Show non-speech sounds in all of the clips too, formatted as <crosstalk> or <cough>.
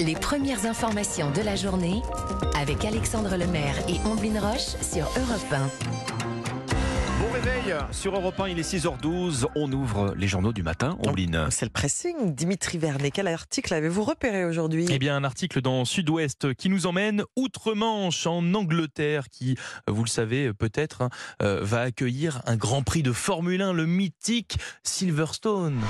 Les premières informations de la journée avec Alexandre Lemaire et Omblin Roche sur Europe 1. Bon réveil sur Europe 1, il est 6h12. On ouvre les journaux du matin. Omblin. C'est le pressing. Dimitri Vernet, quel article avez-vous repéré aujourd'hui? Eh bien, un article dans Sud-Ouest qui nous emmène outre-Manche, en Angleterre, qui, vous le savez peut-être, hein, euh, va accueillir un Grand Prix de Formule 1, le mythique Silverstone.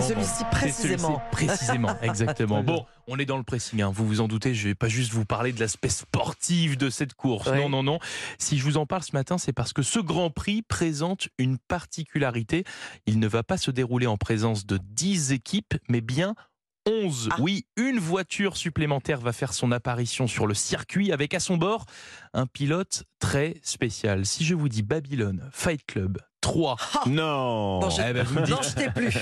C'est celui-ci précisément. celui-ci, précisément, <laughs> exactement. Bon, on est dans le pressing, hein, vous vous en doutez, je vais pas juste vous parler de l'aspect sportif de cette course. Ouais. Non, non, non. Si je vous en parle ce matin, c'est parce que ce Grand Prix présente une particularité. Il ne va pas se dérouler en présence de 10 équipes, mais bien 11. Ah. Oui, une voiture supplémentaire va faire son apparition sur le circuit avec à son bord un pilote très spécial. Si je vous dis Babylone, Fight Club, 3. Non. Non, je- Eh ben, vous me Non, dites- je t'ai plus.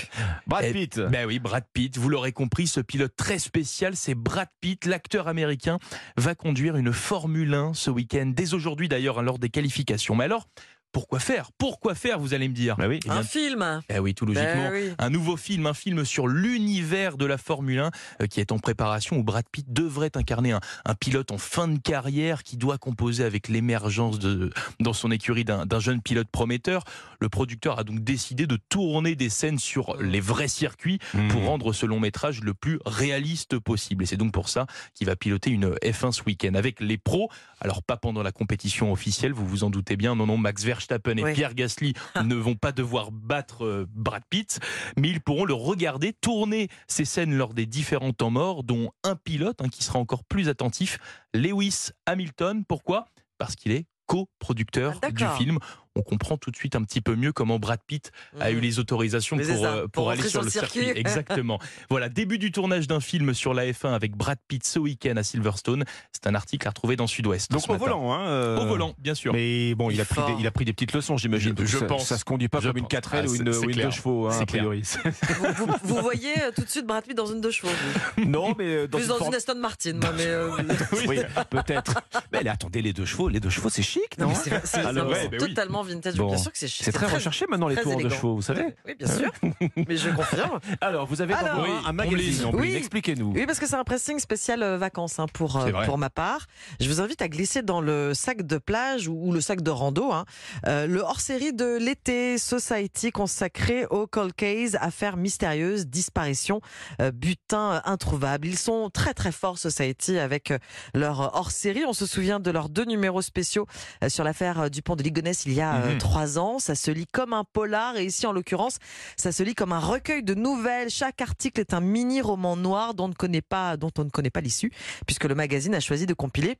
Brad Eh, Pitt. Ben oui, Brad Pitt, vous l'aurez compris, ce pilote très spécial, c'est Brad Pitt, l'acteur américain, va conduire une Formule 1 ce week-end, dès aujourd'hui d'ailleurs, lors des qualifications. Mais alors, pourquoi faire? Pourquoi faire, vous allez me dire? Bah oui. Eh bien, Un film. eh oui, tout logiquement. Ben oui. Un nouveau film, un film sur l'univers de la Formule 1 euh, qui est en préparation où Brad Pitt devrait incarner un, un pilote en fin de carrière qui doit composer avec l'émergence de dans son écurie d'un jeune pilote prometteur. Le producteur a donc décidé de tourner des scènes sur les vrais circuits pour Mmh. rendre ce long métrage le plus réaliste possible. Et c'est donc pour ça qu'il va piloter une F1 ce week-end avec les pros. Alors pas pendant la compétition officielle, vous vous en doutez bien. Non, non, Max Verstappen et Oui. Pierre Gasly <laughs> ne vont pas devoir battre euh, Brad Pitt, mais ils pourront le regarder tourner ces scènes lors des différents temps morts, dont un pilote hein, qui sera encore plus attentif, Lewis Hamilton. Pourquoi? Parce qu'il est coproducteur Ah, du film. On comprend tout de suite un petit peu mieux comment Brad Pitt a eu les autorisations pour, ça, euh, pour pour aller sur sur le circuit. circuit. <laughs> Exactement. voilà, début du tournage d'un film sur la F1 avec Brad Pitt ce week-end à Silverstone. C'est un article à retrouver dans Sud-Ouest. Donc ce au matin. volant, hein. euh, Au volant, bien sûr. Mais bon, il Il a, pris des, il a pris des petites leçons, j'imagine. Je- je ça, pense. Ça se conduit pas Je comme une pense. 4L Ah, ou une, ou c'est une clair. 2 chevaux, hein, C'est a priori. <laughs> vous, vous- vous voyez euh, tout de suite Brad Pitt dans une deux chevaux. vous? non, mais dans Plus une dans forme- une Aston Martin, moi, mais. euh, <laughs> Oui, peut-être. Mais allez, attendez, les deux chevaux, les deux chevaux, c'est chic, non c'est bah oui. totalement vintage. Bon. Bien sûr que c'est C'est très recherché maintenant les tours de chevaux, vous savez. Oui, bien sûr. <laughs> mais je confirme. Alors, vous avez Alors, oui, un magazine. Oui. expliquez-nous. Oui, parce que c'est un pressing spécial euh, vacances hein, pour, euh, pour ma part. Je vous invite à glisser dans le sac de plage ou, ou le sac de rando hein, euh, le hors-série de l'été Society consacré au cold case, affaires mystérieuses, disparitions, euh, butin euh, introuvable. Ils sont très très forts Society avec euh, leur hors-série. On se souvient de leurs deux numéros spéciaux euh, sur l'affaire euh, du pont de Ligonnès il y a euh, Mhm. trois ans. Ça se lit comme un polar et ici en l'occurrence ça se lit comme un recueil de nouvelles. Chaque article est un mini roman noir dont on ne connaît pas, dont on ne connaît pas l'issue, puisque le magazine a choisi de compiler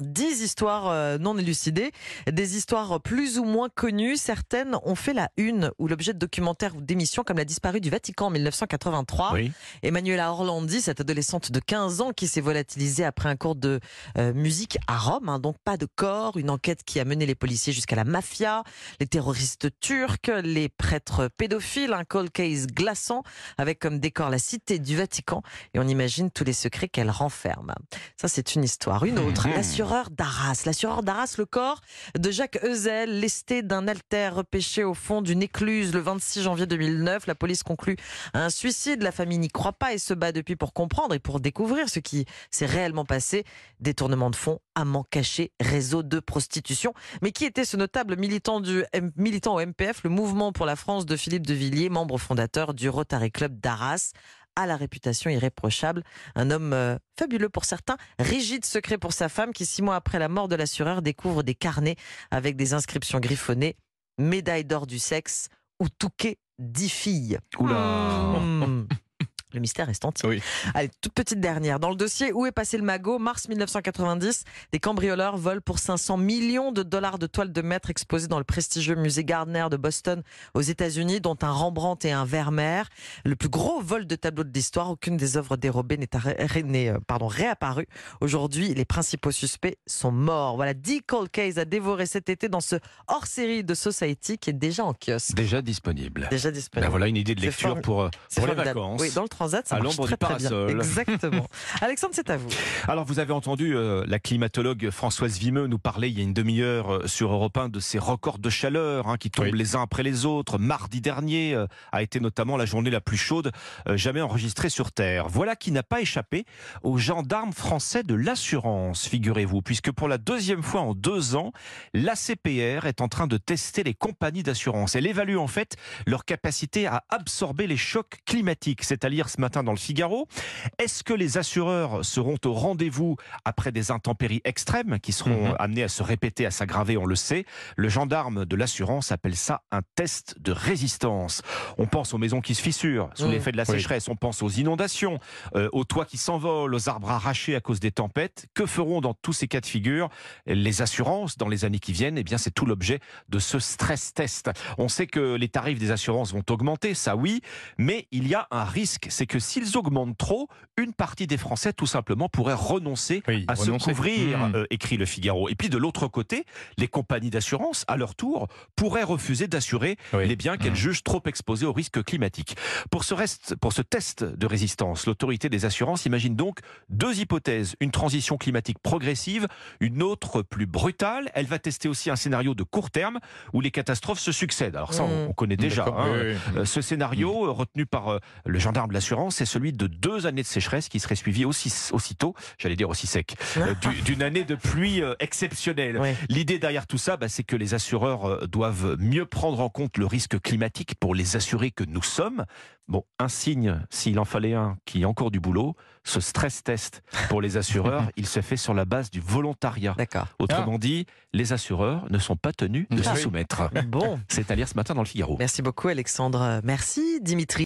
10 histoires euh, non élucidées, des histoires plus ou moins connues. Certaines ont fait la une ou l'objet de documentaires ou d'émissions comme la disparue du Vatican en 1983. Oui. Emmanuela Orlandi, cette adolescente de 15 ans qui s'est volatilisée après un cours de euh, musique à Rome, hein, donc pas de corps, une enquête qui a mené les policiers jusqu'à la mafia, les terroristes turcs, les prêtres pédophiles, un cold case glaçant avec comme décor la cité du Vatican et on imagine tous les secrets qu'elle renferme. Ça c'est une histoire. Une autre, <laughs> Mhm. L'assureur d'Arras. D'Arras, le corps de Jacques Ezel, lesté d'un alter repêché au fond d'une écluse le 26 janvier 2009. La police conclut un suicide. La famille n'y croit pas et se bat depuis pour comprendre et pour découvrir ce qui s'est réellement passé. Détournement de fonds, amant caché, réseau de prostitution. Mais qui était ce notable militant, du, militant au MPF, le mouvement pour la France de Philippe de Villiers, membre fondateur du Rotary Club d'Arras? À la réputation irréprochable. Un homme euh, fabuleux pour certains, rigide secret pour sa femme qui, six mois après la mort de l'assureur, découvre des carnets avec des inscriptions griffonnées, médaille d'or du sexe ou touquet dix filles. Oula. Hmm. <laughs> Le mystère est entier. Oui. Allez, toute petite dernière. Dans le dossier Où est passé le magot? Mars 1990, des cambrioleurs volent pour 500 millions de dollars de toiles de maître exposées dans le prestigieux musée Gardner de Boston aux États-Unis, dont un Rembrandt et un Vermeer. Le plus gros vol de tableaux de l'histoire. Aucune des œuvres dérobées n'est euh, pardon, réapparue. Aujourd'hui, les principaux suspects sont morts. Voilà, 10 cold cases à dévorer cet été dans ce hors-série de Society qui est déjà en kiosque. Déjà disponible. Déjà disponible. Ben voilà une idée de lecture pour, euh, pour les formidable. vacances. Oui, dans le Transat, ça À marche l'ombre très, très bien. Exactement. <laughs> Alexandre, c'est à vous. Alors vous avez entendu euh, la climatologue Françoise Vimeux nous parler il y a une demi-heure euh, sur Europe 1 de ces records de chaleur hein, qui tombent Oui. les uns après les autres. Mardi dernier euh, a été notamment la journée la plus chaude euh, jamais enregistrée sur Terre. Voilà qui n'a pas échappé aux gendarmes français de l'assurance, figurez-vous, puisque pour la deuxième fois en deux ans, l'ACPR est en train de tester les compagnies d'assurance. Elle évalue en fait leur capacité à absorber les chocs climatiques. C'est à lire ce matin dans le Figaro. Est-ce que les assureurs seront au rendez-vous après des intempéries extrêmes qui seront Mhm. amenées à se répéter, à s'aggraver, on le sait? Le gendarme de l'assurance appelle ça un test de résistance. On pense aux maisons qui se fissurent sous Mhm. l'effet de la Oui. sécheresse, on pense aux inondations, euh, aux toits qui s'envolent, aux arbres arrachés à cause des tempêtes. Que feront dans tous ces cas de figure les assurances dans les années qui viennent? Eh bien, c'est tout l'objet de ce stress test. On sait que les tarifs des assurances vont augmenter, ça oui, mais il y a un risque, c'est que s'ils augmentent trop, une partie des Français tout simplement pourrait renoncer Oui, à renoncer. se couvrir, Mmh. euh, écrit le Figaro. Et puis de l'autre côté, les compagnies d'assurance, à leur tour, pourraient refuser d'assurer Oui. les biens qu'elles Mmh. jugent trop exposés au risque climatique. Pour ce, reste, pour ce test de résistance, l'autorité des assurances imagine donc deux hypothèses. Une transition climatique progressive, une autre plus brutale. Elle va tester aussi un scénario de court terme où les catastrophes se succèdent. Alors ça, on, on connaît déjà. Hein. oui. Euh, Ce scénario, retenu par euh, le gendarme de l'assurance, c'est celui de deux années de sécheresse qui serait suivi aussi, aussitôt, j'allais dire aussi sec, euh, du- d'une année de pluie euh, exceptionnelle. L'idée derrière tout ça, bah, c'est que les assureurs euh, doivent mieux prendre en compte le risque climatique pour les assurés que nous sommes. Bon, un signe, s'il en fallait un, qui a encore du boulot, ce stress test pour les assureurs, <laughs> il se fait sur la base du volontariat. D'accord. Autrement dit, les assureurs ne sont pas tenus de Ah se oui. soumettre. Bon, C'est à lire ce matin dans le Figaro. merci beaucoup Alexandre. Merci Dimitri.